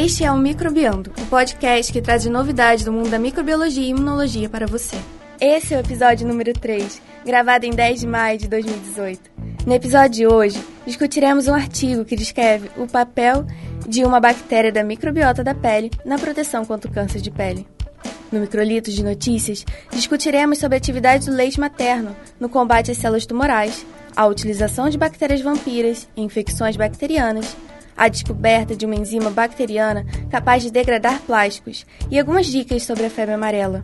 Este é o Microbiando, o podcast que traz novidades do mundo da microbiologia e imunologia para você. Esse é o episódio número 3, gravado em 10 de maio de 2018. No episódio de hoje, discutiremos um artigo que descreve o papel de uma bactéria da microbiota da pele na proteção contra o câncer de pele. No Microlitos de Notícias, discutiremos sobre a atividade do leite materno no combate às células tumorais, a utilização de bactérias vampiras e infecções bacterianas, a descoberta de uma enzima bacteriana capaz de degradar plásticos e algumas dicas sobre a febre amarela.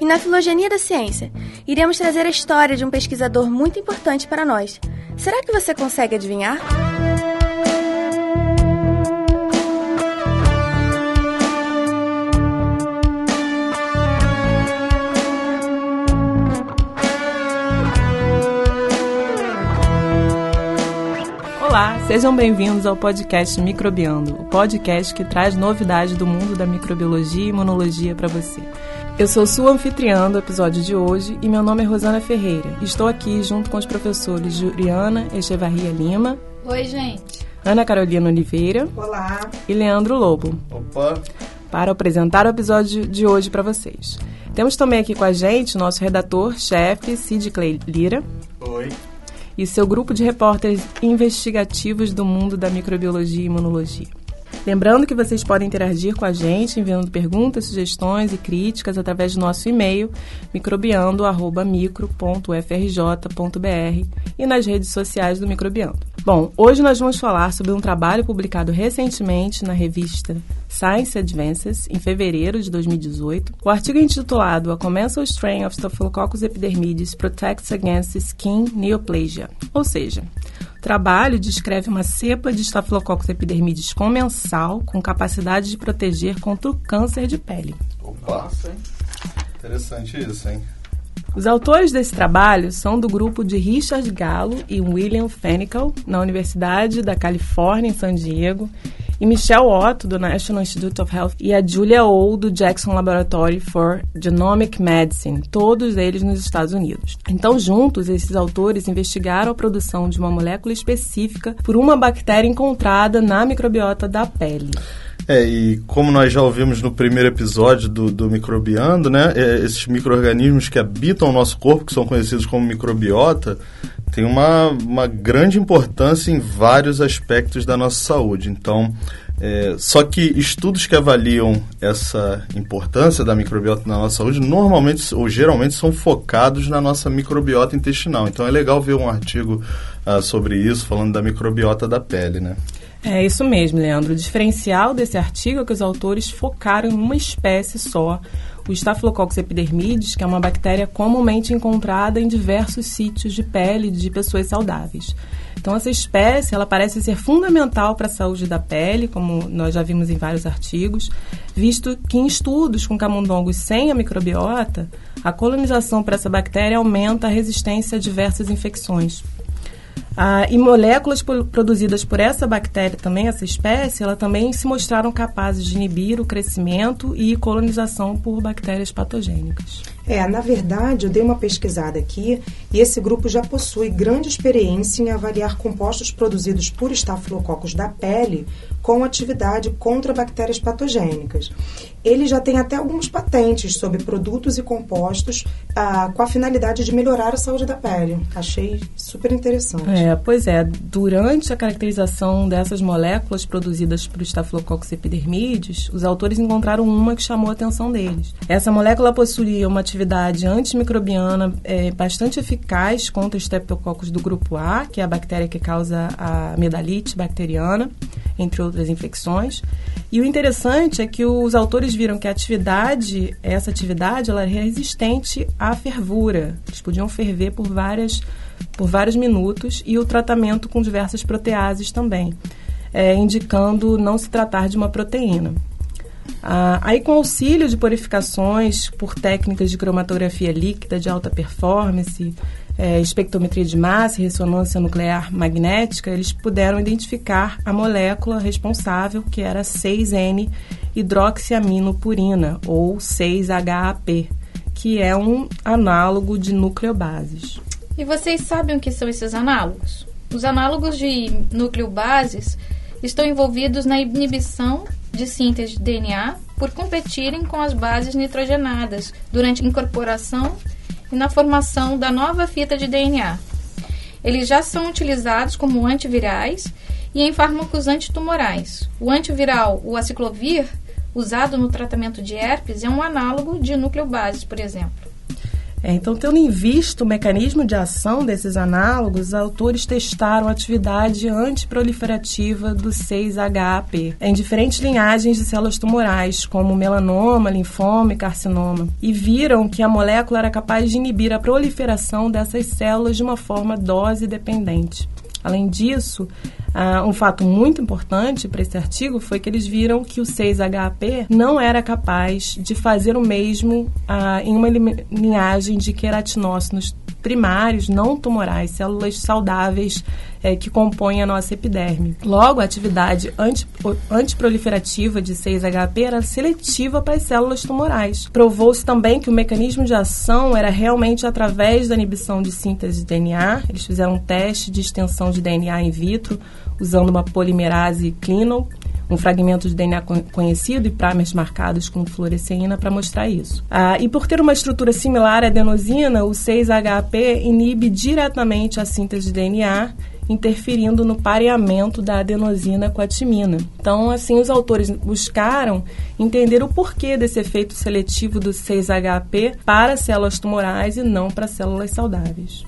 E na filogenia da ciência, iremos trazer a história de um pesquisador muito importante para nós. Será que você consegue adivinhar? Olá, sejam bem-vindos ao podcast Microbiando, o podcast que traz novidades do mundo da microbiologia e imunologia para você. Eu sou sua anfitriã do episódio de hoje e meu nome é Rosana Ferreira. Estou aqui junto com os professores Juliana Echevarria Lima. Oi, gente. Ana Carolina Oliveira. Olá. E Leandro Lobo. Opa. Para apresentar o episódio de hoje para vocês. Temos também aqui com a gente o nosso redator-chefe, Sid Clay Lira. Oi e seu grupo de repórteres investigativos do mundo da microbiologia e imunologia. Lembrando que vocês podem interagir com a gente enviando perguntas, sugestões e críticas através do nosso e-mail microbiando@micro.frj.br e nas redes sociais do Microbiando. Bom, hoje nós vamos falar sobre um trabalho publicado recentemente na revista Science Advances, em fevereiro de 2018. O artigo é intitulado A Commensal Strain of Staphylococcus epidermidis Protects Against Skin Neoplasia, ou seja, o trabalho descreve uma cepa de Staphylococcus epidermidis comensal com capacidade de proteger contra o câncer de pele. Opa, interessante isso, hein? Os autores desse trabalho são do grupo de Richard Gallo e William Fenical, na Universidade da Califórnia, em San Diego, e Michelle Otto, do National Institute of Health, e a Julia O, do Jackson Laboratory for Genomic Medicine, todos eles nos Estados Unidos. Então, juntos, esses autores investigaram a produção de uma molécula específica por uma bactéria encontrada na microbiota da pele. É, e como nós já ouvimos no primeiro episódio do, do Microbiando, né, é, esses micro-organismos que habitam o nosso corpo, que são conhecidos como microbiota, têm uma, uma grande importância em vários aspectos da nossa saúde. Então, é, só que estudos que avaliam essa importância da microbiota na nossa saúde normalmente ou geralmente são focados na nossa microbiota intestinal. Então é legal ver um artigo uh, sobre isso, falando da microbiota da pele, né? É isso mesmo, Leandro. O diferencial desse artigo é que os autores focaram em uma espécie só, o Staphylococcus epidermidis, que é uma bactéria comumente encontrada em diversos sítios de pele de pessoas saudáveis. Então, essa espécie ela parece ser fundamental para a saúde da pele, como nós já vimos em vários artigos, visto que em estudos com camundongos sem a microbiota, a colonização para essa bactéria aumenta a resistência a diversas infecções, ah, e moléculas produzidas por essa bactéria também, essa espécie, ela também se mostraram capazes de inibir o crescimento e colonização por bactérias patogênicas. É, na verdade, eu dei uma pesquisada aqui e esse grupo já possui grande experiência em avaliar compostos produzidos por estafilococos da pele com atividade contra bactérias patogênicas. Ele já tem até algumas patentes sobre produtos e compostos ah, com a finalidade de melhorar a saúde da pele. Achei super interessante. É, pois é. Durante a caracterização dessas moléculas produzidas por Staphylococcus epidermidis, os autores encontraram uma que chamou a atenção deles. Essa molécula possuía uma atividade antimicrobiana é, bastante eficaz contra Streptococcus do grupo A, que é a bactéria que causa a amidalite bacteriana, entre outras infecções. E o interessante é que os autores viram que a atividade, essa atividade, ela é resistente à fervura. Eles podiam ferver por várias por vários minutos e o tratamento com diversas proteases também, é, indicando não se tratar de uma proteína. Ah, aí, com auxílio de purificações por técnicas de cromatografia líquida de alta performance, é, espectrometria de massa e ressonância nuclear magnética, eles puderam identificar a molécula responsável, que era 6N-hidroxiaminopurina, ou 6-HAP, que é um análogo de nucleobases. E vocês sabem o que são esses análogos? Os análogos de nucleobases estão envolvidos na inibição de síntese de DNA por competirem com as bases nitrogenadas durante a incorporação e na formação da nova fita de DNA. Eles já são utilizados como antivirais e em fármacos antitumorais. O antiviral, o aciclovir, usado no tratamento de herpes, é um análogo de nucleobases, por exemplo. É, então, tendo em vista o mecanismo de ação desses análogos, os autores testaram a atividade antiproliferativa do 6-HAP em diferentes linhagens de células tumorais, como melanoma, linfoma e carcinoma, e viram que a molécula era capaz de inibir a proliferação dessas células de uma forma dose dependente. Além disso, uh, um fato muito importante para esse artigo foi que eles viram que o 6-HAP não era capaz de fazer o mesmo uh, em uma linhagem de queratinócitos primários, não tumorais, células saudáveis é, que compõem a nossa epiderme. Logo, a atividade anti, antiproliferativa de 6-HP era seletiva para as células tumorais. Provou-se também que o mecanismo de ação era realmente através da inibição de síntese de DNA. Eles fizeram um teste de extensão de DNA in vitro usando uma polimerase clinal um fragmento de DNA conhecido e primers marcados com fluoresceína para mostrar isso. Ah, e por ter uma estrutura similar à adenosina, o 6-HAP inibe diretamente a síntese de DNA interferindo no pareamento da adenosina com a timina. Então, assim, os autores buscaram entender o porquê desse efeito seletivo do 6-HAP para células tumorais e não para células saudáveis.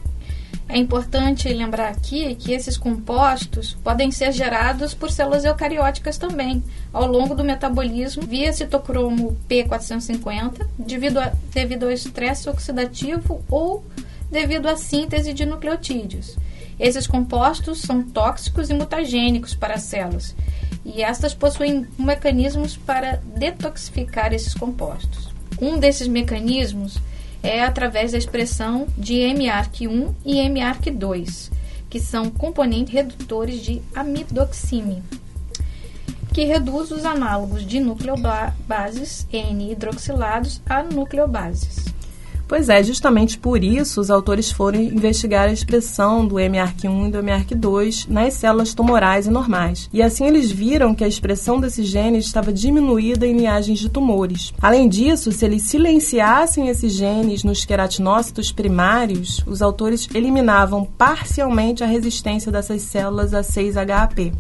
É importante lembrar aqui que esses compostos podem ser gerados por células eucarióticas também, ao longo do metabolismo via citocromo P450, devido, a, devido ao estresse oxidativo ou devido à síntese de nucleotídeos. Esses compostos são tóxicos e mutagênicos para as células, e estas possuem mecanismos para detoxificar esses compostos. Um desses mecanismos é através da expressão de MARC1 e MARC2, que são componentes redutores de amidoxime, que reduz os análogos de nucleobases N-hidroxilados a nucleobases. Pois é, justamente por isso os autores foram investigar a expressão do MARC1 e do MARC2 nas células tumorais e normais. E assim eles viram que a expressão desses genes estava diminuída em linhagens de tumores. Além disso, se eles silenciassem esses genes nos queratinócitos primários, os autores eliminavam parcialmente a resistência dessas células a 6-HAP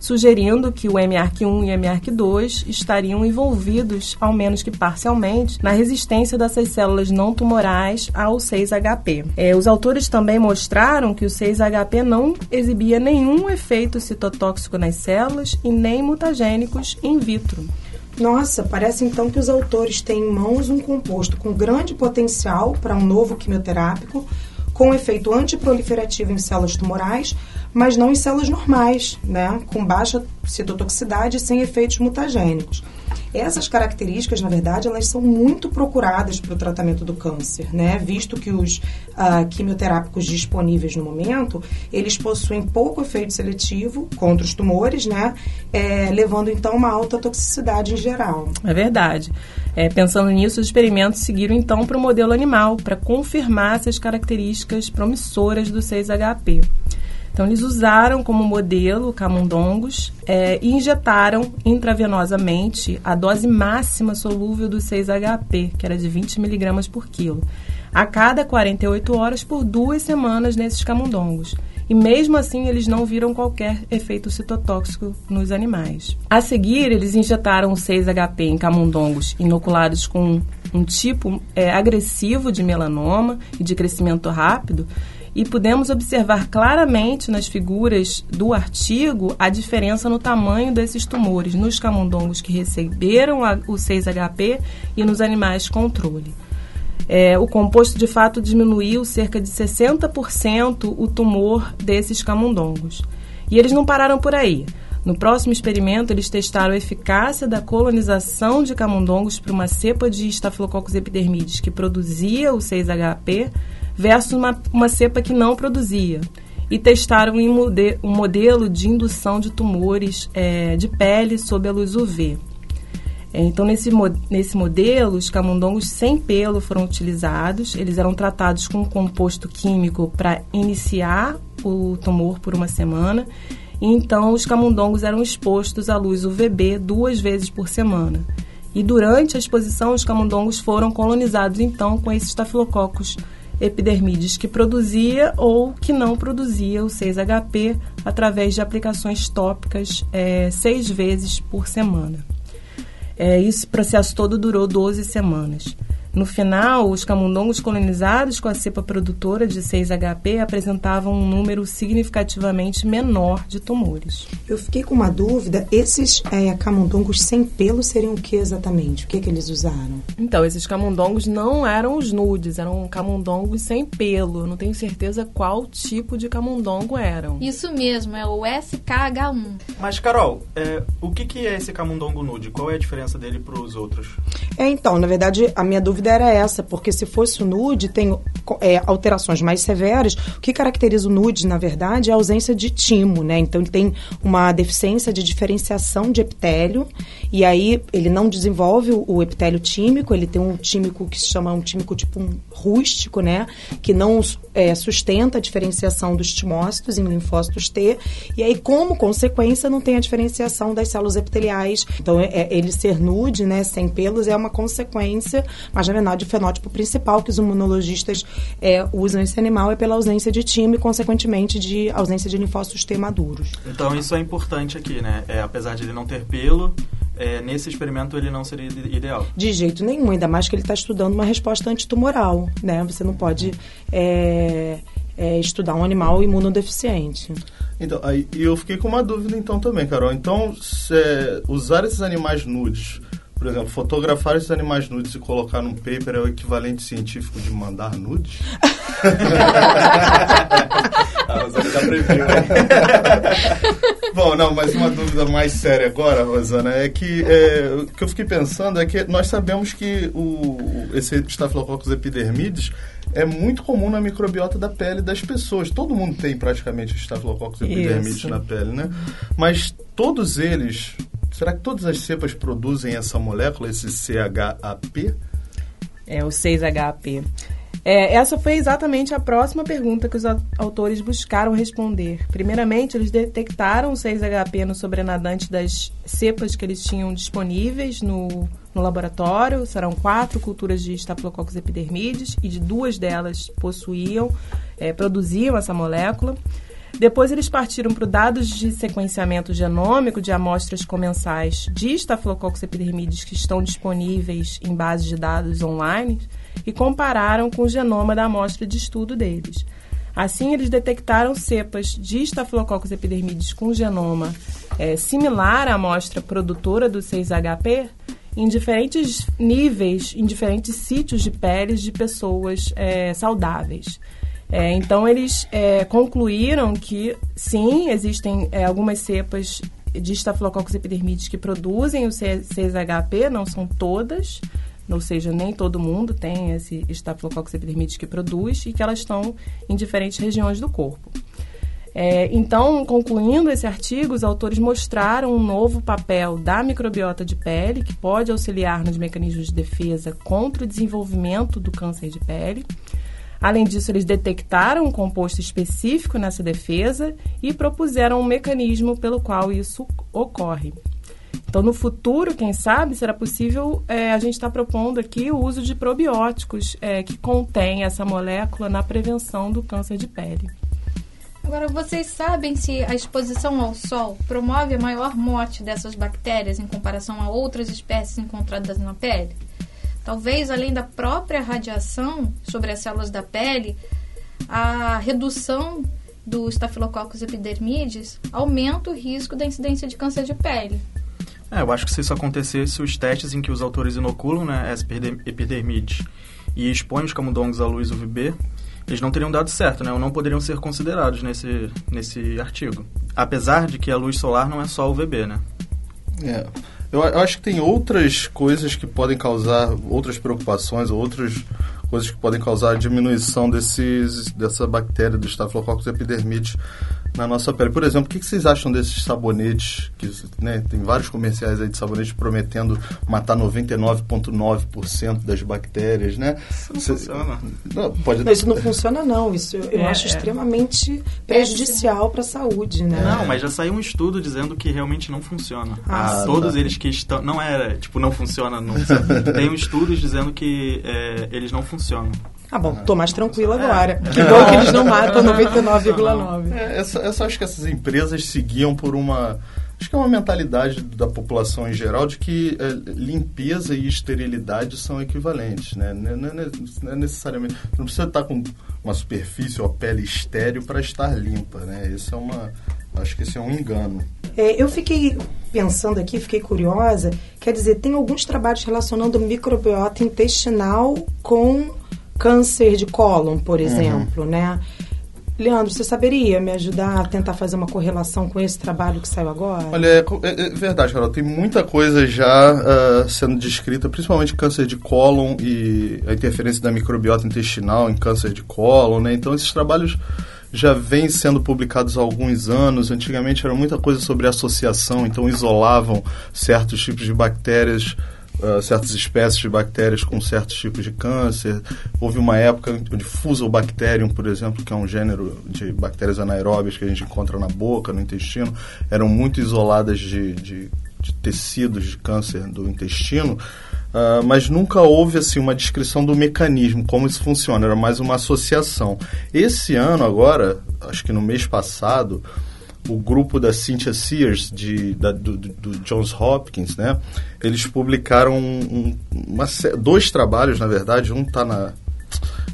sugerindo que o MARC1 e o MARC2 estariam envolvidos, ao menos que parcialmente, na resistência dessas células não tumorais ao 6-HP. É, os autores também mostraram que o 6-HP não exibia nenhum efeito citotóxico nas células e nem mutagênicos in vitro. Nossa, parece então que os autores têm em mãos um composto com grande potencial para um novo quimioterápico, com efeito antiproliferativo em células tumorais, mas não em células normais, né, com baixa citotoxicidade e sem efeitos mutagênicos. Essas características, na verdade, elas são muito procuradas para o tratamento do câncer, né? Visto que os uh, quimioterápicos disponíveis no momento, eles possuem pouco efeito seletivo contra os tumores, né? É, levando então uma alta toxicidade em geral. É verdade. É, pensando nisso, os experimentos seguiram então para o modelo animal, para confirmar essas características promissoras do 6-HP. Então, eles usaram como modelo camundongos é, e injetaram intravenosamente a dose máxima solúvel do 6-HP, que era de 20 miligramas por quilo, a cada 48 horas por duas semanas nesses camundongos. E mesmo assim, eles não viram qualquer efeito citotóxico nos animais. A seguir, eles injetaram o 6-HP em camundongos inoculados com um tipo é, agressivo de melanoma e de crescimento rápido, e pudemos observar claramente nas figuras do artigo a diferença no tamanho desses tumores nos camundongos que receberam o 6-HP e nos animais controle. É, o composto de fato diminuiu cerca de 60% o tumor desses camundongos. E eles não pararam por aí. No próximo experimento, eles testaram a eficácia da colonização de camundongos para uma cepa de Staphylococcus epidermidis que produzia o 6-HP versus uma, uma cepa que não produzia. E testaram um modelo de indução de tumores é, de pele sob a luz UV. É, então, nesse, nesse modelo, os camundongos sem pelo foram utilizados. Eles eram tratados com um composto químico para iniciar o tumor por uma semana E então os camundongos eram expostos à luz UVB duas vezes por semana. E durante a exposição, os camundongos foram colonizados então com esses estafilococcus epidermides que produzia ou que não produzia o 6-HP através de aplicações tópicas é, seis vezes por semana. É, esse processo todo durou 12 semanas. No final, os camundongos colonizados com a cepa produtora de 6-HP apresentavam um número significativamente menor de tumores. Eu fiquei com uma dúvida: esses é, camundongos sem pelo seriam o que exatamente? O que, que eles usaram? Então, esses camundongos não eram os nudes, eram camundongos sem pelo. Eu não tenho certeza qual tipo de camundongo eram. Isso mesmo, é o SKH1. Mas, Carol, é, o que, que é esse camundongo nude? Qual é a diferença dele para os outros? É, então, na verdade, a minha dúvida era essa, porque se fosse o nude, tem é, alterações mais severas. O que caracteriza o nude, na verdade, é a ausência de timo, né? Então, ele tem uma deficiência de diferenciação de epitélio, e aí ele não desenvolve o epitélio tímico, ele tem um tímico que se chama um tímico tipo um rústico, né? Que não é, sustenta a diferenciação dos timócitos em linfócitos T, e aí, como consequência, não tem a diferenciação das células epiteliais. Então, é, é ele ser nude, né, sem pelos, é uma consequência, mas na verdade o fenótipo principal que os imunologistas é, usam esse animal é pela ausência de time e, consequentemente, de ausência de linfócitos T maduros. Então, isso é importante aqui, né? É, apesar de ele não ter pelo, é, nesse experimento ele não seria ideal. De jeito nenhum, ainda mais que ele está estudando uma resposta antitumoral, né? Você não pode é, é, estudar um animal imunodeficiente. Então, aí, e eu fiquei com uma dúvida então também, Carol. Então, se, usar esses animais nudes por exemplo, fotografar esses animais nudes e colocar num paper é o equivalente científico de mandar nudes? ah, você já previu, Bom, não, mas uma dúvida mais séria agora, Rosana, é que é, o que eu fiquei pensando é que nós sabemos que o, esse Staphylococcus epidermidis é muito comum na microbiota da pele das pessoas. Todo mundo tem praticamente Staphylococcus epidermidis na pele, né? Mas todos eles Será que todas as cepas produzem essa molécula, esse CHAP? É, o 6-HAP. É, essa foi exatamente a próxima pergunta que os autores buscaram responder. Primeiramente, eles detectaram o 6-HP no sobrenadante das cepas que eles tinham disponíveis no, no laboratório. Serão quatro culturas de Staphylococcus epidermidis e de duas delas possuíam, é, produziam essa molécula. Depois eles partiram para dados de sequenciamento genômico de amostras comensais de Staphylococcus epidermidis que estão disponíveis em bases de dados online e compararam com o genoma da amostra de estudo deles. Assim, eles detectaram cepas de Staphylococcus epidermidis com genoma é, similar à amostra produtora do 6-HP em diferentes níveis, em diferentes sítios de peles de pessoas é, saudáveis. É, então, eles é, concluíram que, sim, existem é, algumas cepas de Staphylococcus epidermidis que produzem o 6-HP, não são todas, ou seja, nem todo mundo tem esse Staphylococcus epidermidis que produz e que elas estão em diferentes regiões do corpo. É, então, concluindo esse artigo, os autores mostraram um novo papel da microbiota de pele que pode auxiliar nos mecanismos de defesa contra o desenvolvimento do câncer de pele Além disso, eles detectaram um composto específico nessa defesa e propuseram um mecanismo pelo qual isso ocorre. Então, no futuro, quem sabe, será possível é, a gente estar tá propondo aqui o uso de probióticos é, que contém essa molécula na prevenção do câncer de pele. Agora, vocês sabem se a exposição ao sol promove a maior morte dessas bactérias em comparação a outras espécies encontradas na pele? Talvez, além da própria radiação sobre as células da pele, a redução do Staphylococcus epidermidis aumenta o risco da incidência de câncer de pele. É, eu acho que se isso acontecesse, os testes em que os autores inoculam né, essa epidermidis e expõem os camundongos à luz UVB, eles não teriam dado certo, né? Ou não poderiam ser considerados nesse, nesse artigo. Apesar de que a luz solar não é só UVB, né? É. Eu, acho que tem outras coisas que podem causar outras preocupações, outras coisas que podem causar a diminuição desses, dessa bactéria do Staphylococcus epidermidis na nossa pele. Por exemplo, o que, que vocês acham desses sabonetes? Que, né, tem vários comerciais aí de sabonetes prometendo matar 99,9% das bactérias, né? Isso não Cê, funciona. Não, pode... Não, isso não funciona, não. Isso eu é, acho é. extremamente prejudicial para a saúde, né? Não, mas já saiu um estudo dizendo que realmente não funciona. Ah, Todos tá. eles que estão... Não era, tipo, não funciona. Não, tem estudos dizendo que é, eles não funcionam. Ah, bom, tô mais tranquilo agora. É. Que bom que eles não matam 99,9. É, eu, só, eu só acho que essas empresas seguiam por uma acho que é uma mentalidade da população em geral de que é, limpeza e esterilidade são equivalentes, né? Não, não, não, é necessariamente, não precisa estar com uma superfície ou pele estéreo para estar limpa, né? Isso é uma, acho que esse é um engano. É, eu fiquei pensando aqui, fiquei curiosa. Quer dizer, tem alguns trabalhos relacionando microbiota intestinal com câncer de cólon, por uhum. exemplo, uhum. né? Leandro, você saberia me ajudar a tentar fazer uma correlação com esse trabalho que saiu agora? Olha, é, é, é verdade, Carol. Tem muita coisa já uh, sendo descrita, principalmente câncer de cólon e a interferência da microbiota intestinal em câncer de cólon, né? Então, esses trabalhos já vêm sendo publicados há alguns anos. Antigamente era muita coisa sobre associação, então isolavam certos tipos de bactérias uh, certas espécies de bactérias com certos tipos de câncer. Houve uma época onde Fusobacterium, por exemplo, que é um gênero de bactérias anaeróbias que a gente encontra na boca, no intestino, eram muito isoladas de, de, de tecidos de câncer do intestino. Uh, mas nunca houve assim uma descrição do mecanismo, como isso funciona, era mais uma associação. Esse ano agora, acho que no mês passado, o grupo da Cynthia Sears, de, da, do, do, Johns Hopkins, né? Eles publicaram um, uma, dois trabalhos, na verdade. Um está na,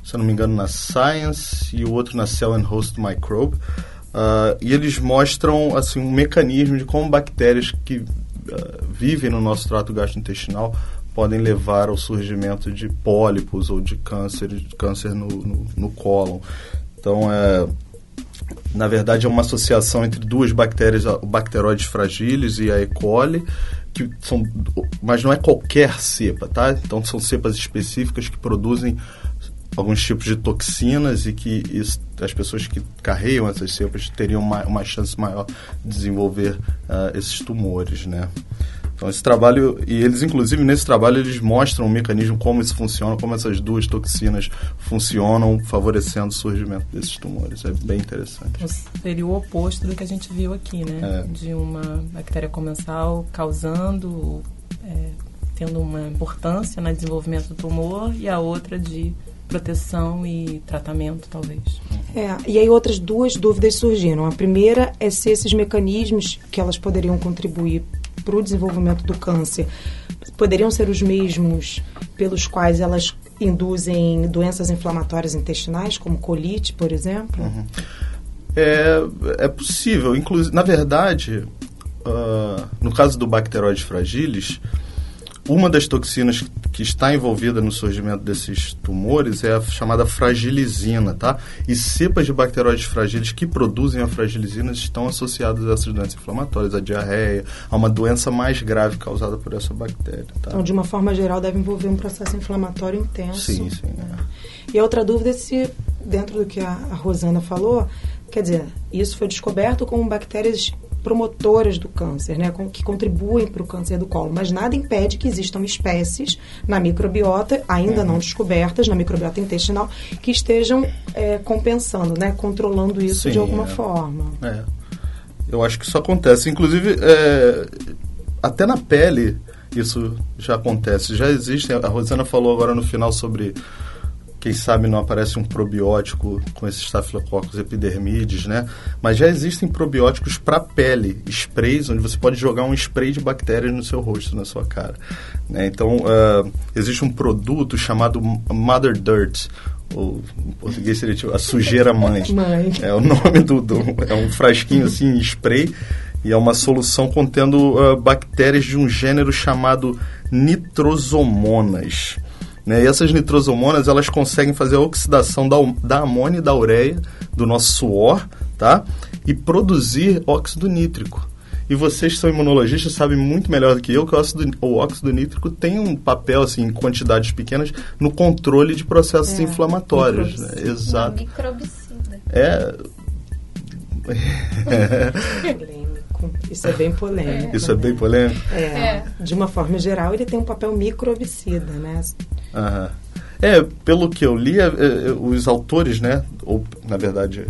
se eu não me engano, na Science e o outro na Cell and Host Microbe. Uh, e eles mostram assim um mecanismo de como bactérias que uh, vivem no nosso trato gastrointestinal podem levar ao surgimento de pólipos ou de câncer, de câncer no, no, no cólon. Então, é, na verdade, é uma associação entre duas bactérias, o Bacteroides fragilis e a E. coli, que são, mas não é qualquer cepa, tá? Então, são cepas específicas que produzem alguns tipos de toxinas e que isso, as pessoas que carregam essas cepas teriam uma, uma chance maior de desenvolver uh, esses tumores, né? Então esse trabalho, e eles inclusive nesse trabalho eles mostram o mecanismo, como isso funciona, como essas duas toxinas funcionam, favorecendo o surgimento desses tumores. É bem interessante. Seria o oposto do que a gente viu aqui, né? É. De uma bactéria comensal causando, é, tendo uma importância no desenvolvimento do tumor e a outra de proteção e tratamento, talvez. É, e aí outras duas dúvidas surgiram. A primeira é se esses mecanismos que elas poderiam contribuir para o desenvolvimento do câncer poderiam ser os mesmos pelos quais elas induzem doenças inflamatórias intestinais, como colite, por exemplo? Uhum. É, é possível. Inclusive, na verdade, uh, no caso do Bacteroides fragilis, uma das toxinas que está envolvida no surgimento desses tumores é a chamada fragilizina, tá? E cepas de bacteroides fragilis que produzem a fragilizina estão associadas a essas doenças inflamatórias, a diarreia, a uma doença mais grave causada por essa bactéria, tá? Então, de uma forma geral, deve envolver um processo inflamatório intenso. Sim, sim. Né? É. E a outra dúvida é se, dentro do que a, a Rosana falou, quer dizer, isso foi descoberto com bactérias promotoras do câncer, né, que contribuem para o câncer do colo, mas nada impede que existam espécies na microbiota, ainda não descobertas, na microbiota intestinal, que estejam é, compensando, né, controlando isso Sim, de alguma é. forma. É. Eu acho que isso acontece. Inclusive, é, até na pele isso já acontece. Já existe, a Rosana falou agora no final sobre quem sabe não aparece um probiótico com esses Staphylococcus epidermides, né? Mas já existem probióticos para pele, sprays, onde você pode jogar um spray de bactérias no seu rosto, na sua cara. Né? Então, uh, existe um produto chamado Mother Dirt, ou em português seria tipo a sujeira mãe. mãe. É o nome do, do, É um frasquinho assim, spray, e é uma solução contendo uh, bactérias de um gênero chamado nitrosomonas. Né? E essas nitrosomonas, elas conseguem fazer a oxidação da, da amônia e da ureia do nosso suor, tá? E produzir óxido nítrico. E vocês que são imunologistas sabem muito melhor do que eu que o óxido, o óxido nítrico tem um papel, assim, em quantidades pequenas, no controle de processos é, inflamatórios. Né? Exato. Microbicida. É, polêmico. Isso é bem polêmico. Isso é bem polêmico? É, É. De uma forma geral, ele tem um papel microbicida, né? Aham. É, pelo que eu li, é, é, os autores, né? Ou, na verdade,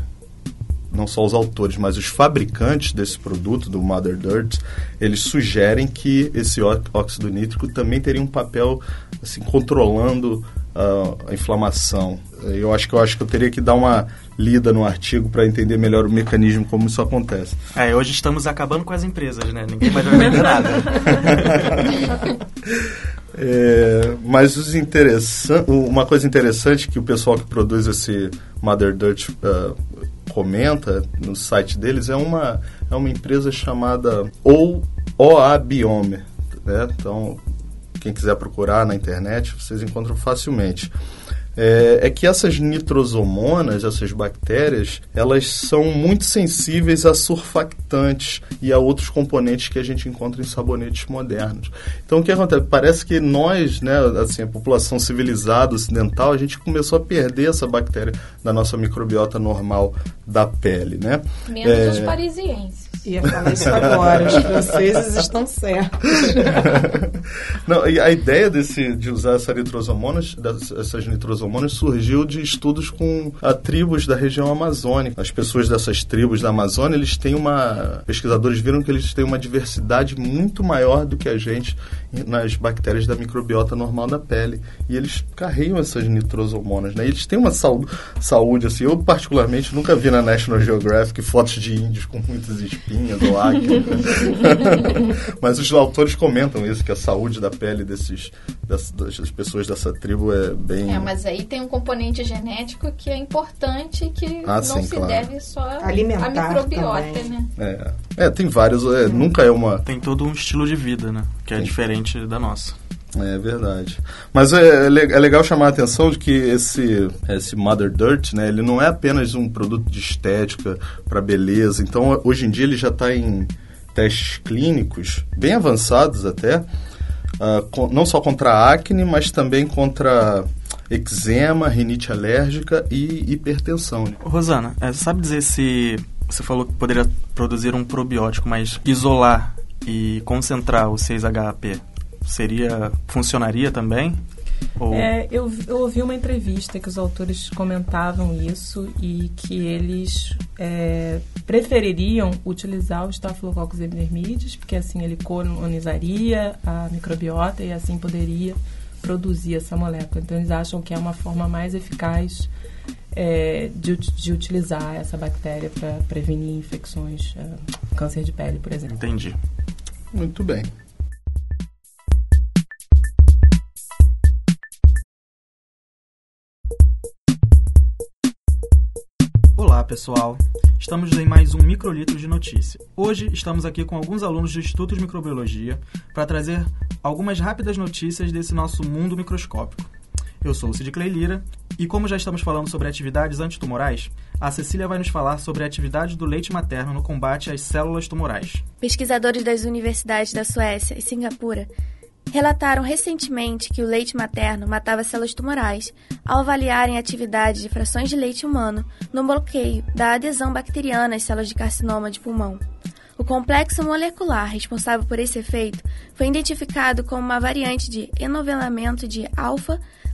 não só os autores, mas os fabricantes desse produto, do Mother Dirt, eles sugerem que esse óxido nítrico também teria um papel, assim, controlando ah, a inflamação. Eu acho que eu acho que eu teria que dar uma lida no artigo para entender melhor o mecanismo como isso acontece. É, hoje estamos acabando com as empresas, né? Ninguém mais vai vender nada. É, mas os interessan- uma coisa interessante que o pessoal que produz esse Mother Dirt ah, comenta no site deles é uma, é uma empresa chamada OA Biome. Né? Então, quem quiser procurar na internet, vocês encontram facilmente. É, é que essas nitrosomonas, essas bactérias, elas são muito sensíveis a surfactantes e a outros componentes que a gente encontra em sabonetes modernos. Então, o que acontece? Parece que nós, né, assim, a população civilizada ocidental, a gente começou a perder essa bactéria da nossa microbiota normal da pele, né? Menos É, os parisienses. Ia falar isso agora. Os franceses estão certos. Não, a ideia desse, de usar essa nitrosomonas, essas nitrosomonas surgiu de estudos com a tribos da região amazônica. As pessoas dessas tribos da Amazônia, eles têm uma... Pesquisadores viram que eles têm uma diversidade muito maior do que a gente nas bactérias da microbiota normal da pele. E eles carregam essas nitrosomonas, né? E eles têm uma saúde, saúde, assim... Eu, particularmente, nunca vi na National Geographic fotos de índios com muitas espinhas ou acne. Mas os autores comentam isso, que a saúde da pele desses, das, das pessoas dessa tribo é bem... É, mas aí tem um componente genético que é importante e que Ah, não sim, se claro. deve só Alimentar à microbiota, também. né? É, é tem vários... é, nunca é uma... Tem todo um estilo de vida, né? Que é Sim. diferente da nossa. É verdade. Mas é, é é legal chamar a atenção de que esse, esse Mother Dirt, né, ele não é apenas um produto de estética para beleza. Então, hoje em dia ele já está em testes clínicos bem avançados até, ah, com- não só contra a acne, mas também contra eczema, rinite alérgica e hipertensão. Rosana, é, sabe dizer se você falou que poderia produzir um probiótico, mas isolar e concentrar o 6-HAP seria funcionaria também? Ou É, eu, eu ouvi uma entrevista que os autores comentavam isso e que eles é, prefeririam utilizar o Staphylococcus epidermidis, porque assim ele colonizaria a microbiota e assim poderia produzir essa molécula. Então eles acham que é uma forma mais eficaz é, de, de utilizar essa bactéria para prevenir infecções, é, câncer de pele, por exemplo. entendi. Muito bem. Olá, pessoal. Estamos em mais um microlitro de notícia. Hoje estamos aqui com alguns alunos do Instituto de Microbiologia para trazer algumas rápidas notícias desse nosso mundo microscópico. Eu sou o Cid Clay Lira e como já estamos falando sobre atividades antitumorais, a Cecília vai nos falar sobre a atividade do leite materno no combate às células tumorais. Pesquisadores das universidades da Suécia e Singapura relataram recentemente que o leite materno matava células tumorais ao avaliarem a atividade de frações de leite humano no bloqueio da adesão bacteriana às células de carcinoma de pulmão. O complexo molecular responsável por esse efeito foi identificado como uma variante de enovelamento de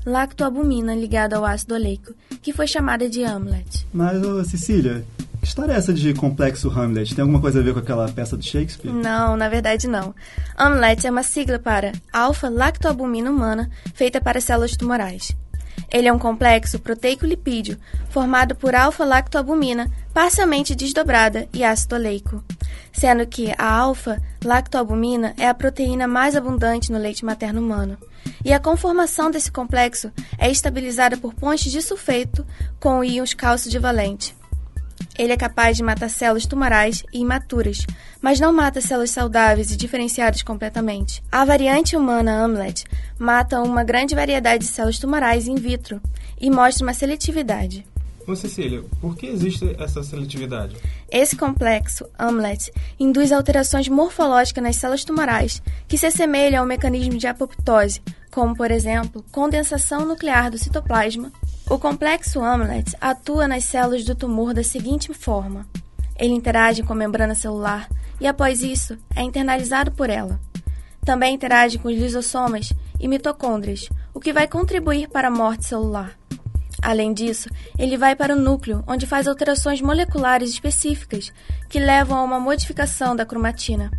alfa-lactoalbumina ligada ao ácido oleico, que foi chamada de AMLET. Mas, ô, Cecília, que história é essa de complexo Hamlet? Tem alguma coisa a ver com aquela peça do Shakespeare? Não, na verdade não. AMLET é uma sigla para alfa-lactoalbumina humana feita para células tumorais. Ele é um complexo proteico-lipídio formado por alfa-lactoalbumina parcialmente desdobrada e ácido oleico, sendo que a alfa-lactoalbumina é a proteína mais abundante no leite materno humano. E a conformação desse complexo é estabilizada por pontes de sulfeto com íons cálcio divalente. Ele é capaz de matar células tumorais e imaturas, mas não mata células saudáveis e diferenciadas completamente. A variante humana AMLET mata uma grande variedade de células tumorais in vitro e mostra uma seletividade. Ô Cecília, por que existe essa seletividade? Esse complexo, AMLET, induz alterações morfológicas nas células tumorais que se assemelham ao mecanismo de apoptose, como, por exemplo, condensação nuclear do citoplasma. O complexo AMLET atua nas células do tumor da seguinte forma: Ele interage com a membrana celular e, após isso, é internalizado por ela. Também interage com os lisossomas e mitocôndrias, o que vai contribuir para a morte celular. Além disso, ele vai para o núcleo, onde faz alterações moleculares específicas que levam a uma modificação da cromatina,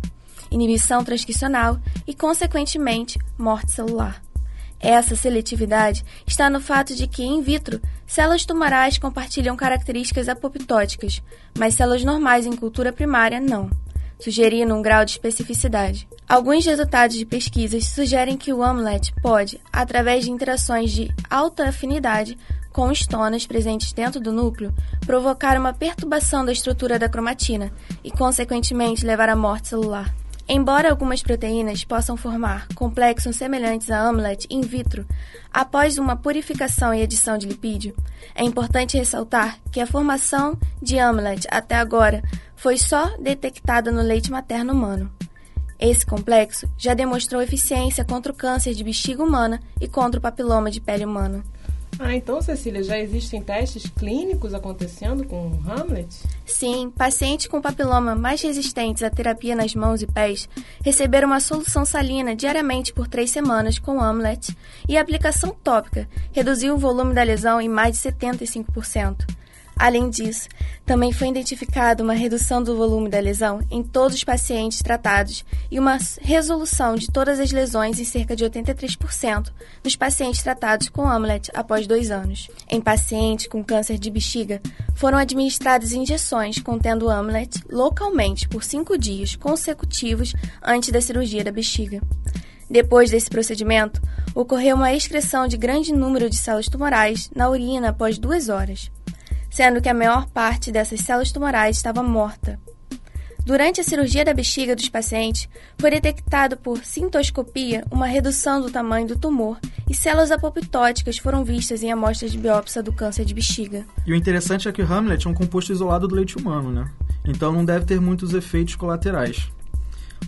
inibição transcricional e, consequentemente, morte celular. Essa seletividade está no fato de que, in vitro, células tumorais compartilham características apoptóticas, mas células normais em cultura primária não, sugerindo um grau de especificidade. Alguns resultados de pesquisas sugerem que o AMLET pode, através de interações de alta afinidade com estonas presentes dentro do núcleo, provocar uma perturbação da estrutura da cromatina e, consequentemente, levar à morte celular. Embora algumas proteínas possam formar complexos semelhantes a AMLET in vitro após uma purificação e edição de lipídio, é importante ressaltar que a formação de AMLET até agora foi só detectada no leite materno humano. Esse complexo já demonstrou eficiência contra o câncer de bexiga humana e contra o papiloma de pele humana. Ah, então, Cecília, já existem testes clínicos acontecendo com o Hamlet? Sim, pacientes com papiloma mais resistentes à terapia nas mãos e pés receberam uma solução salina diariamente por três semanas com Hamlet e a aplicação tópica reduziu o volume da lesão em mais de 75%. Além disso, também foi identificada uma redução do volume da lesão em todos os pacientes tratados e uma resolução de todas as lesões em cerca de 83% dos pacientes tratados com Amulet após dois anos. Em pacientes com câncer de bexiga, foram administradas injeções contendo Amulet localmente por cinco dias consecutivos antes da cirurgia da bexiga. Depois desse procedimento, ocorreu uma excreção de grande número de células tumorais na urina após duas horas sendo que a maior parte dessas células tumorais estava morta. Durante a cirurgia da bexiga dos pacientes, foi detectado por cintoscopia uma redução do tamanho do tumor e células apoptóticas foram vistas em amostras de biópsia do câncer de bexiga. E o interessante é que o Hamlet é um composto isolado do leite humano, né? Então não deve ter muitos efeitos colaterais.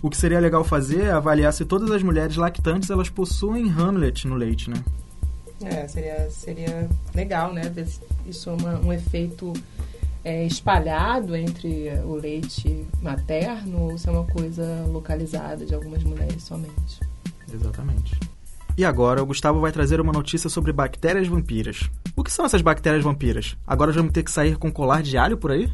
O que seria legal fazer é avaliar se todas as mulheres lactantes elas possuem Hamlet no leite, né? É, seria, seria legal, né? Ver isso é uma, um efeito é, espalhado entre o leite materno ou se é uma coisa localizada de algumas mulheres somente. Exatamente. E agora o Gustavo vai trazer uma notícia sobre bactérias vampiras. O que são essas bactérias vampiras? Agora vamos ter que sair com colar de alho por aí?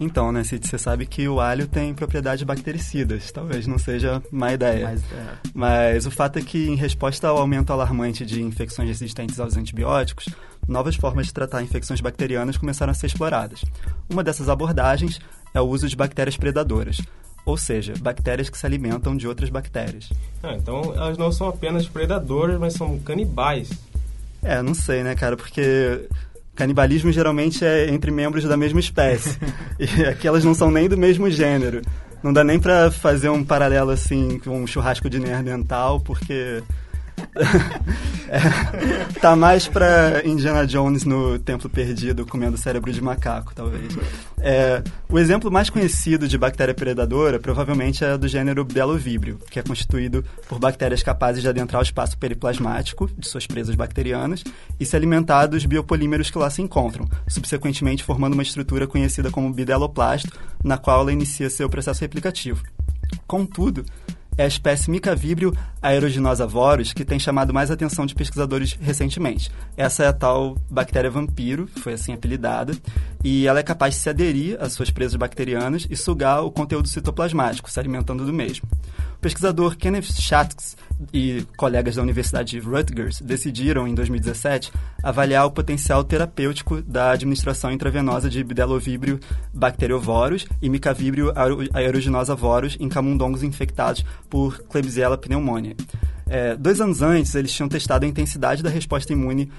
Então, né, Cid, você sabe que o alho tem propriedades bactericidas. Talvez não seja má ideia. Mas, é. Mas o fato é que, em resposta ao aumento alarmante de infecções resistentes aos antibióticos, novas formas de tratar infecções bacterianas começaram a ser exploradas. Uma dessas abordagens é o uso de bactérias predadoras, ou seja, bactérias que se alimentam de outras bactérias. Ah, então elas não são apenas predadoras, mas são canibais. É, não sei, né, cara, porque canibalismo geralmente é entre membros da mesma espécie. e aqui elas não são nem do mesmo gênero. Não dá nem pra fazer um paralelo assim com um churrasco de Neandertal, porque é, tá mais pra Indiana Jones no Templo Perdido comendo cérebro de macaco, talvez. É, o exemplo mais conhecido de bactéria predadora provavelmente é do gênero Belovibrio, que é constituído por bactérias capazes de adentrar o espaço periplasmático de suas presas bacterianas e se alimentar dos biopolímeros que lá se encontram, subsequentemente formando uma estrutura conhecida como bideloplasto, na qual ela inicia seu processo replicativo. Contudo, é a espécie Micavibrio aeruginosa vorus que tem chamado mais atenção de pesquisadores recentemente. Essa é a tal bactéria vampiro, foi assim apelidada, e ela é capaz de se aderir às suas presas bacterianas e sugar o conteúdo citoplasmático, se alimentando do mesmo. O pesquisador Kenneth Schatz e colegas da Universidade de Rutgers decidiram, em 2017, avaliar o potencial terapêutico da administração intravenosa de Bdellovibrio bacteriovorus e Micavibrio aeruginosa vorus em camundongos infectados por Klebsiella pneumoniae. É, dois anos antes, eles tinham testado a intensidade da resposta imune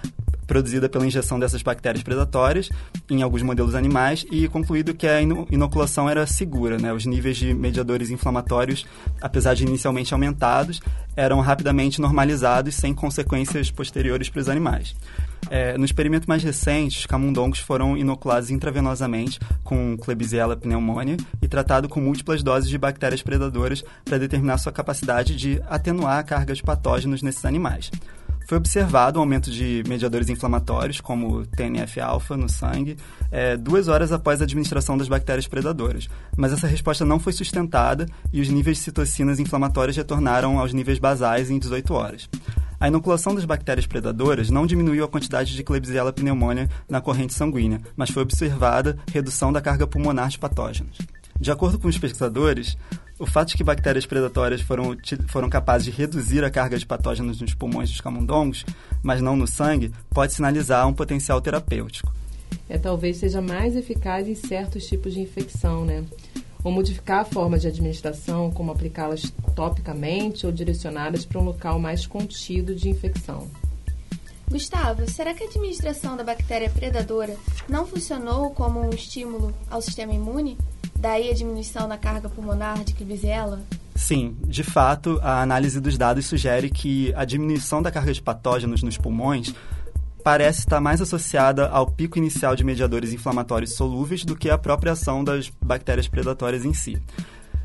produzida pela injeção dessas bactérias predatórias em alguns modelos animais e concluído que a inoculação era segura. Né? Os níveis de mediadores inflamatórios, apesar de inicialmente aumentados, eram rapidamente normalizados sem consequências posteriores para os animais. É, no experimento mais recente, os camundongos foram inoculados intravenosamente com Klebsiella pneumoniae e tratados com múltiplas doses de bactérias predadoras para determinar sua capacidade de atenuar a carga de patógenos nesses animais foi observado um aumento de mediadores inflamatórios, como TNF-alfa, no sangue, é, duas horas após a administração das bactérias predadoras. Mas essa resposta não foi sustentada e os níveis de citocinas inflamatórias retornaram aos níveis basais em 18 horas. A inoculação das bactérias predadoras não diminuiu a quantidade de Klebsiella pneumoniae na corrente sanguínea, mas foi observada redução da carga pulmonar de patógenos. De acordo com os pesquisadores, o fato de que bactérias predatórias foram, foram capazes de reduzir a carga de patógenos nos pulmões dos camundongos, mas não no sangue, pode sinalizar um potencial terapêutico. É, talvez seja mais eficaz em certos tipos de infecção, né? Ou modificar a forma de administração, como aplicá-las topicamente ou direcionadas para um local mais contido de infecção. Gustavo, será que a administração da bactéria predadora não funcionou como um estímulo ao sistema imune? Daí a diminuição na carga pulmonar de Klebsiella? Sim, de fato, a análise dos dados sugere que a diminuição da carga de patógenos nos pulmões parece estar mais associada ao pico inicial de mediadores inflamatórios solúveis do que à própria ação das bactérias predatórias em si.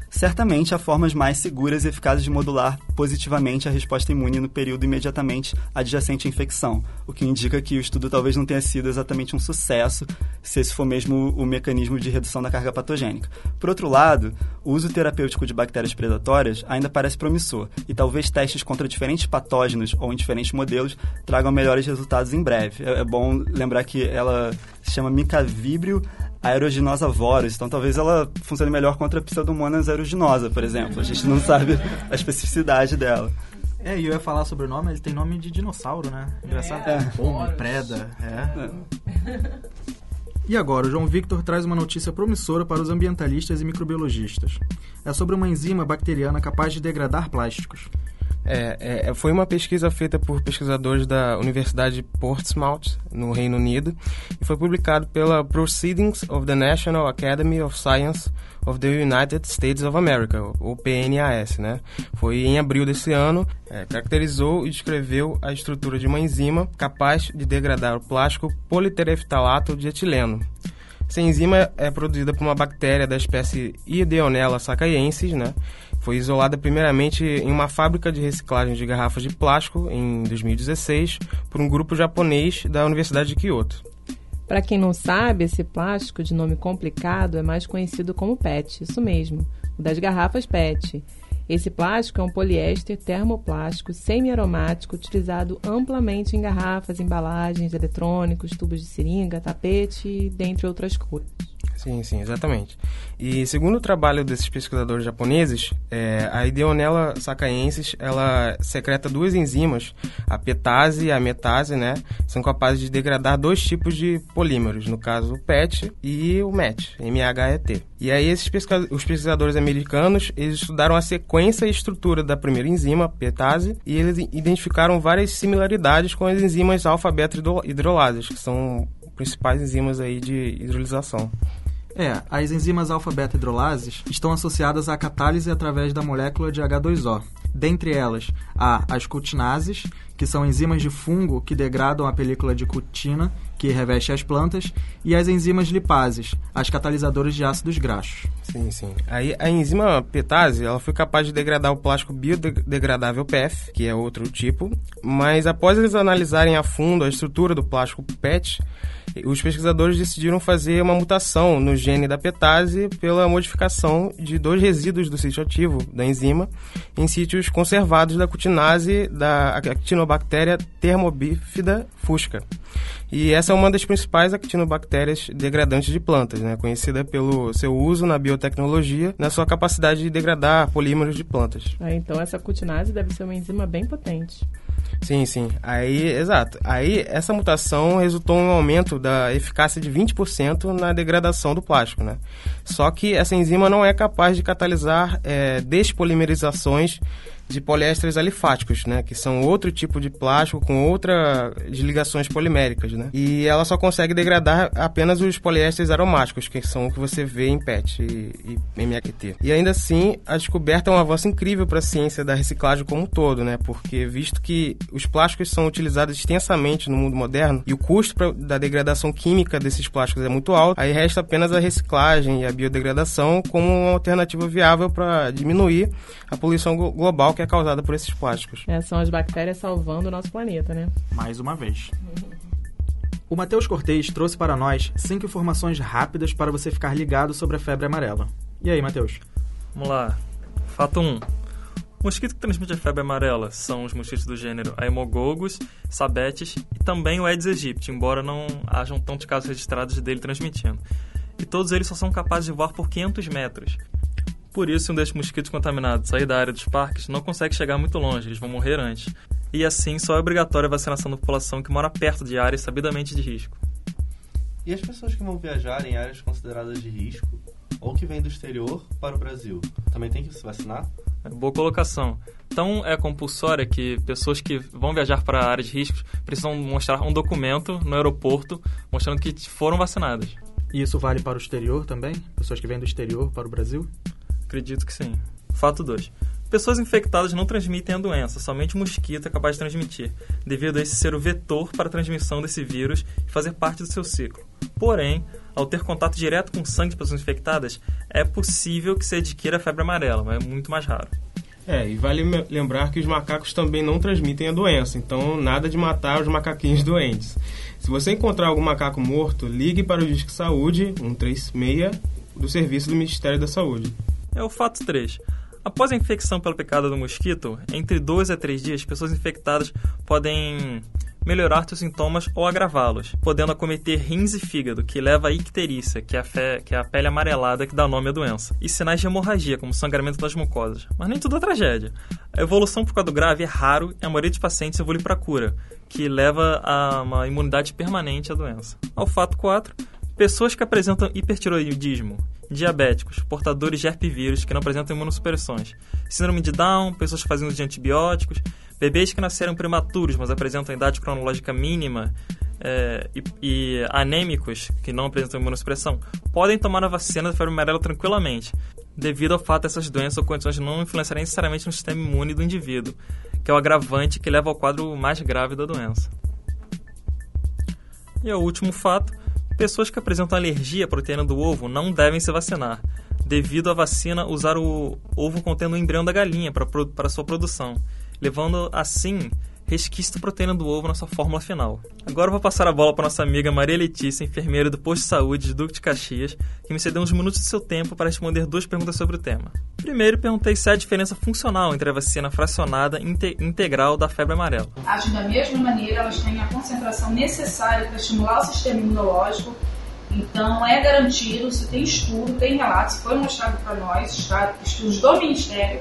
Certamente há formas mais seguras e eficazes de modular positivamente a resposta imune no período imediatamente adjacente à infecção, o que indica que o estudo talvez não tenha sido exatamente um sucesso, se esse for mesmo o mecanismo de redução da carga patogênica. Por outro lado, o uso terapêutico de bactérias predatórias ainda parece promissor, e talvez testes contra diferentes patógenos ou em diferentes modelos tragam melhores resultados em breve. É, é bom lembrar que ela se chama Micavibrio aeruginosa voris, então talvez ela funcione melhor contra a Pseudomonas aeruginosa, por exemplo. A gente não sabe a especificidade dela. É, e eu ia falar sobre o nome, ele tem nome de dinossauro, né? Engraçado. É. Pombo, preda, é. E agora, o João Victor traz uma notícia promissora para os ambientalistas e microbiologistas. É sobre uma enzima bacteriana capaz de degradar plásticos. É, é, foi uma pesquisa feita por pesquisadores da Universidade de Portsmouth, no Reino Unido, e foi publicado pela Proceedings of the National Academy of Science of the United States of America, ou PNAS, né? Foi em abril desse ano, é, caracterizou e descreveu a estrutura de uma enzima capaz de degradar o plástico politereftalato de etileno. Essa enzima é produzida por uma bactéria da espécie Ideonella sacaiensis, né? Foi isolada primeiramente em uma fábrica de reciclagem de garrafas de plástico em 2016 por um grupo japonês da Universidade de Kyoto. Para quem não sabe, esse plástico de nome complicado é mais conhecido como PET, isso mesmo, o das garrafas PET. Esse plástico é um poliéster termoplástico semi-aromático utilizado amplamente em garrafas, embalagens, eletrônicos, tubos de seringa, tapete, dentre outras coisas. Sim, sim, exatamente. E segundo o trabalho desses pesquisadores japoneses, é, a Ideonella sacaiensis, ela secreta duas enzimas, a petase e a metase, né? São capazes de degradar dois tipos de polímeros, no caso o PET e o MET, M-H-E-T. E aí esses pesquisadores, os pesquisadores americanos, eles estudaram a sequência e estrutura da primeira enzima, petase, e eles identificaram várias similaridades com as enzimas alfa-beta hidrolases, que são principais enzimas aí de hidrolização. É, as enzimas alfa-beta hidrolases estão associadas à catálise através da molécula de H2O. Dentre elas, há as cutinases, que são enzimas de fungo que degradam a película de cutina, que reveste as plantas, e as enzimas lipases, as catalisadoras de ácidos graxos. Sim, sim. Aí a enzima petase, ela foi capaz de degradar o plástico biodegradável PEF, que é outro tipo, mas após eles analisarem a fundo a estrutura do plástico PET, os pesquisadores decidiram fazer uma mutação no gene da petase pela modificação de dois resíduos do sítio ativo da enzima em sítios conservados da cutinase da actinobactéria thermobifida fusca. E essa é uma das principais actinobactérias degradantes de plantas, né, conhecida pelo seu uso na biotecnologia, na sua capacidade de degradar polímeros de plantas. Ah, então essa cutinase deve ser uma enzima bem potente. Sim, sim. Aí, exato. Aí essa mutação resultou em um aumento da eficácia de 20% na degradação do plástico, né? Só que essa enzima não é capaz de catalisar é, despolimerizações de poliésteres alifáticos, né, que são outro tipo de plástico com outra de ligações poliméricas, né? E ela só consegue degradar apenas os poliésteres aromáticos, que são o que você vê em PET e, e. E ainda assim, a descoberta é um avanço incrível para a ciência da reciclagem como um todo, né? Porque visto que os plásticos são utilizados extensamente no mundo moderno e o custo pra, da degradação química desses plásticos é muito alto, aí resta apenas a reciclagem e a biodegradação como uma alternativa viável para diminuir a poluição global que é causada por esses plásticos. É, são as bactérias salvando o nosso planeta, né? Mais uma vez. O Matheus Cortez trouxe para nós cinco informações rápidas para você ficar ligado sobre a febre amarela. E aí, Matheus? Vamos lá. Fato 1. O mosquito que transmite a febre amarela são os mosquitos do gênero Aemogogos, Sabetes e também o Aedes aegypti, embora não hajam tantos casos registrados dele transmitindo. E todos eles só são capazes de voar por 500 metros. Por isso, se um desses mosquitos contaminados sair da área dos parques, não consegue chegar muito longe, eles vão morrer antes. E assim, só é obrigatória a vacinação da população que mora perto de áreas sabidamente de risco. E as pessoas que vão viajar em áreas consideradas de risco ou que vêm do exterior para o Brasil, também tem que se vacinar? É, boa colocação. Então, é compulsória que pessoas que vão viajar para áreas de riscos precisam mostrar um documento no aeroporto mostrando que foram vacinadas. E isso vale para o exterior também? Pessoas que vêm do exterior para o Brasil? Acredito que sim. Fato 2. Pessoas infectadas não transmitem a doença, somente o mosquito é capaz de transmitir, devido a esse ser o vetor para a transmissão desse vírus e fazer parte do seu ciclo. Porém, ao ter contato direto com sangue de pessoas infectadas, é possível que se adquira a febre amarela, mas é muito mais raro. É, e vale lembrar que os macacos também não transmitem a doença, então nada de matar os macaquinhos doentes. Se você encontrar algum macaco morto, ligue para o Disque Saúde 136 do Serviço do Ministério da Saúde. É o fato 3. Após a infecção pela picada do mosquito, entre 2 a 3 dias, pessoas infectadas podem melhorar seus sintomas ou agravá-los, podendo acometer rins e fígado, que leva à icterícia, que é, a fe... que é a pele amarelada que dá nome à doença, e sinais de hemorragia, como sangramento das mucosas. Mas nem tudo é tragédia. A evolução por quadro grave é raro e a maioria dos pacientes evolui para cura, que leva a uma imunidade permanente à doença. Ao fato 4, pessoas que apresentam hipertiroidismo, diabéticos, portadores de herpivírus que não apresentam imunossupressões, síndrome de Down, pessoas uso de antibióticos, bebês que nasceram prematuros, mas apresentam idade cronológica mínima, é, e, e, anêmicos, que não apresentam imunossupressão, podem tomar a vacina da febre amarela tranquilamente, devido ao fato dessas doenças ou condições não influenciarem necessariamente no sistema imune do indivíduo, que é o agravante que leva ao quadro mais grave da doença. E o último fato Pessoas que apresentam alergia à proteína do ovo não devem se vacinar, devido à vacina usar o ovo contendo o embrião da galinha para, sua produção, levando assim resquício da proteína do ovo na sua fórmula final. Agora eu vou passar a bola para nossa amiga Maria Letícia, enfermeira do posto de saúde de Duque de Caxias, que me cedeu uns minutos de seu tempo para responder duas perguntas sobre o tema. Primeiro, perguntei se há diferença funcional entre a vacina fracionada e inte integral da febre amarela. Agem da mesma maneira, elas têm a concentração necessária para estimular o sistema imunológico. Então, é garantido, se tem estudo, tem relatos, foi mostrado para nós, estudos do Ministério,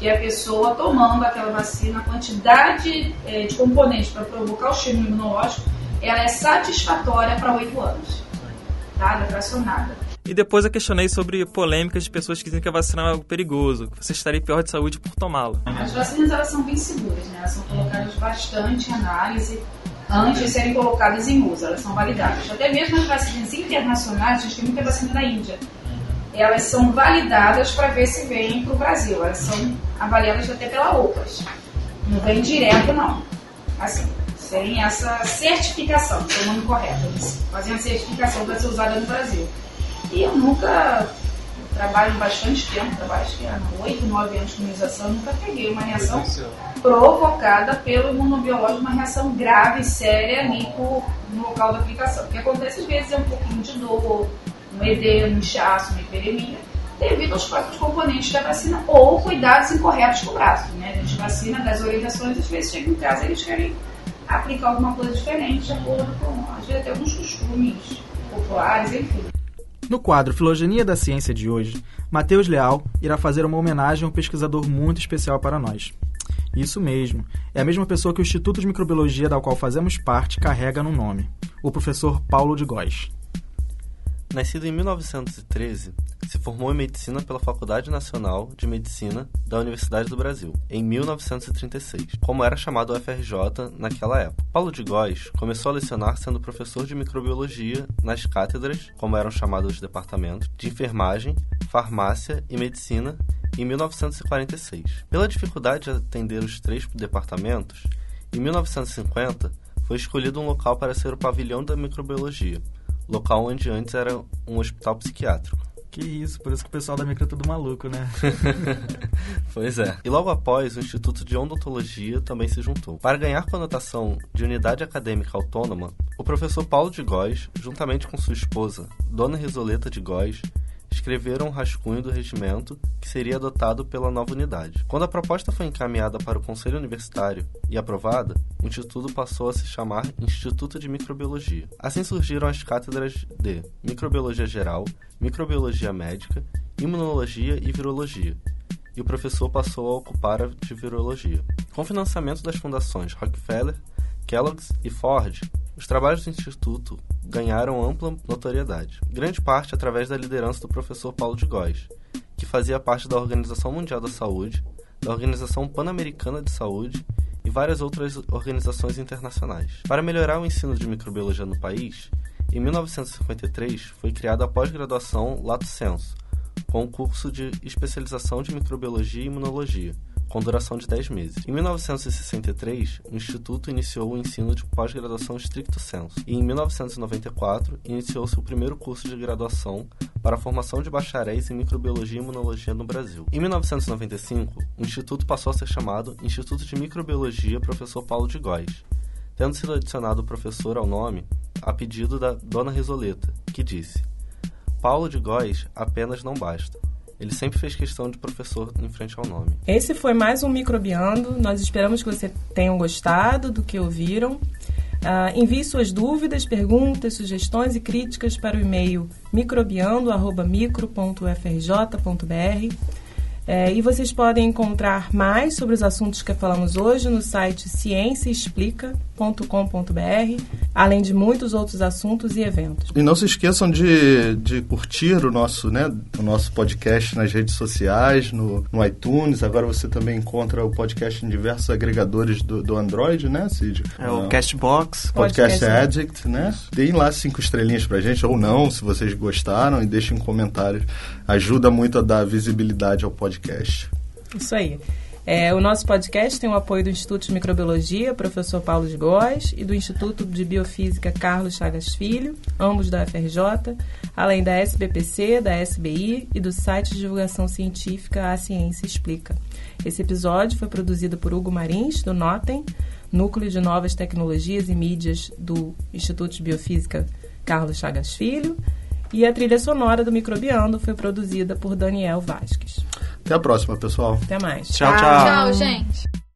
que a pessoa tomando aquela vacina, a quantidade é, de componentes para provocar o estímulo imunológico, ela é satisfatória para oito anos. Tá? Ela é fracionada. E depois eu questionei sobre polêmicas de pessoas que dizem que a vacina é algo perigoso, que você estaria pior de saúde por tomá-la. As vacinas elas são bem seguras, né? elas são colocadas bastante em análise antes de serem colocadas em uso, elas são validadas. Até mesmo as vacinas internacionais, a gente tem muita vacina da Índia elas são validadas para ver se vêm para o Brasil. Elas são avaliadas até pela OPAS. Não vem direto, não. Assim, sem essa certificação, que é o nome correto. Eles fazem a certificação para ser usada no Brasil. E eu nunca trabalho bastante tempo, trabalho acho que há 8, 9 anos de imunização, nunca peguei uma reação provocada pelo imunobiológico, uma reação grave, séria ali por, no local da aplicação. O que acontece às vezes é um pouquinho de dor, um edema, um inchaço, uma hiperemia, devido aos próprios componentes da vacina ou cuidados incorretos com o braço. Né? A gente vacina das orientações, às vezes chega em casa eles querem aplicar alguma coisa diferente, de acordo com, às vezes, até alguns costumes populares, enfim. No quadro Filogenia da Ciência de hoje, Matheus Leal irá fazer uma homenagem a um pesquisador muito especial para nós. Isso mesmo, é a mesma pessoa que o Instituto de Microbiologia da qual fazemos parte carrega no nome, o professor Paulo de Góes. Nascido em 1913, se formou em medicina pela Faculdade Nacional de Medicina da Universidade do Brasil, em 1936, como era chamado o FRJ naquela época. Paulo de Góes começou a lecionar sendo professor de microbiologia nas cátedras, como eram chamados os departamentos, de enfermagem, farmácia e medicina em 1946. Pela dificuldade de atender os três departamentos, em 1950 foi escolhido um local para ser o pavilhão da microbiologia local onde antes era um hospital psiquiátrico. Que isso, por isso que o pessoal da micro é tudo maluco, né? pois é. E logo após, o Instituto de Odontologia também se juntou. Para ganhar conotação de unidade acadêmica autônoma, o professor Paulo de Góes, juntamente com sua esposa, Dona Risoleta de Góes, escreveram um rascunho do regimento que seria adotado pela nova unidade. Quando a proposta foi encaminhada para o Conselho Universitário e aprovada, o Instituto passou a se chamar Instituto de Microbiologia. Assim surgiram as cátedras de Microbiologia Geral, Microbiologia Médica, Imunologia e Virologia, e o professor passou a ocupar a de Virologia. Com financiamento das fundações Rockefeller, Kellogg's e Ford, os trabalhos do Instituto ganharam ampla notoriedade, grande parte através da liderança do professor Paulo de Góes, que fazia parte da Organização Mundial da Saúde, da Organização Pan-Americana de Saúde e várias outras organizações internacionais. Para melhorar o ensino de microbiologia no país, em 1953 foi criada a pós-graduação Lato Senso, com o curso de especialização de microbiologia e imunologia, com duração de 10 meses. Em 1963, o Instituto iniciou o ensino de pós-graduação stricto sensu, e em 1994 iniciou-se o primeiro curso de graduação para a formação de bacharéis em microbiologia e imunologia no Brasil. Em 1995, o Instituto passou a ser chamado Instituto de Microbiologia Professor Paulo de Góes, tendo sido adicionado professor ao nome a pedido da Dona Risoleta, que disse: Paulo de Góes apenas não basta. Ele sempre fez questão de professor em frente ao nome. Esse foi mais um Microbiando. Nós esperamos que você tenham gostado do que ouviram. Uh, envie suas dúvidas, perguntas, sugestões e críticas para o e-mail microbiando.micro.frj.br. É, e vocês podem encontrar mais sobre os assuntos que falamos hoje no site cienciaexplica.com.br, além de muitos outros assuntos e eventos. E não se esqueçam de, de curtir o nosso, né, o nosso podcast nas redes sociais, no, no iTunes. Agora você também encontra o podcast em diversos agregadores do, do Android, né, Cid? É o Castbox. Podcast, podcast Addict, né? Deem lá cinco estrelinhas pra gente, ou não, se vocês gostaram, e deixem comentários. Ajuda muito a dar visibilidade ao podcast. Isso aí. É, o nosso podcast tem o apoio do Instituto de Microbiologia, professor Paulo de Góes, e do Instituto de Biofísica Carlos Chagas Filho, ambos da FRJ, além da SBPC, da SBI e do site de divulgação científica A Ciência Explica. Esse episódio foi produzido por Hugo Marins, do Notem, Núcleo de Novas Tecnologias e Mídias do Instituto de Biofísica Carlos Chagas Filho, e a trilha sonora do Microbiando foi produzida por Daniel Vasques. Até a próxima, pessoal. Até mais. Tchau, tchau. Tchau, gente.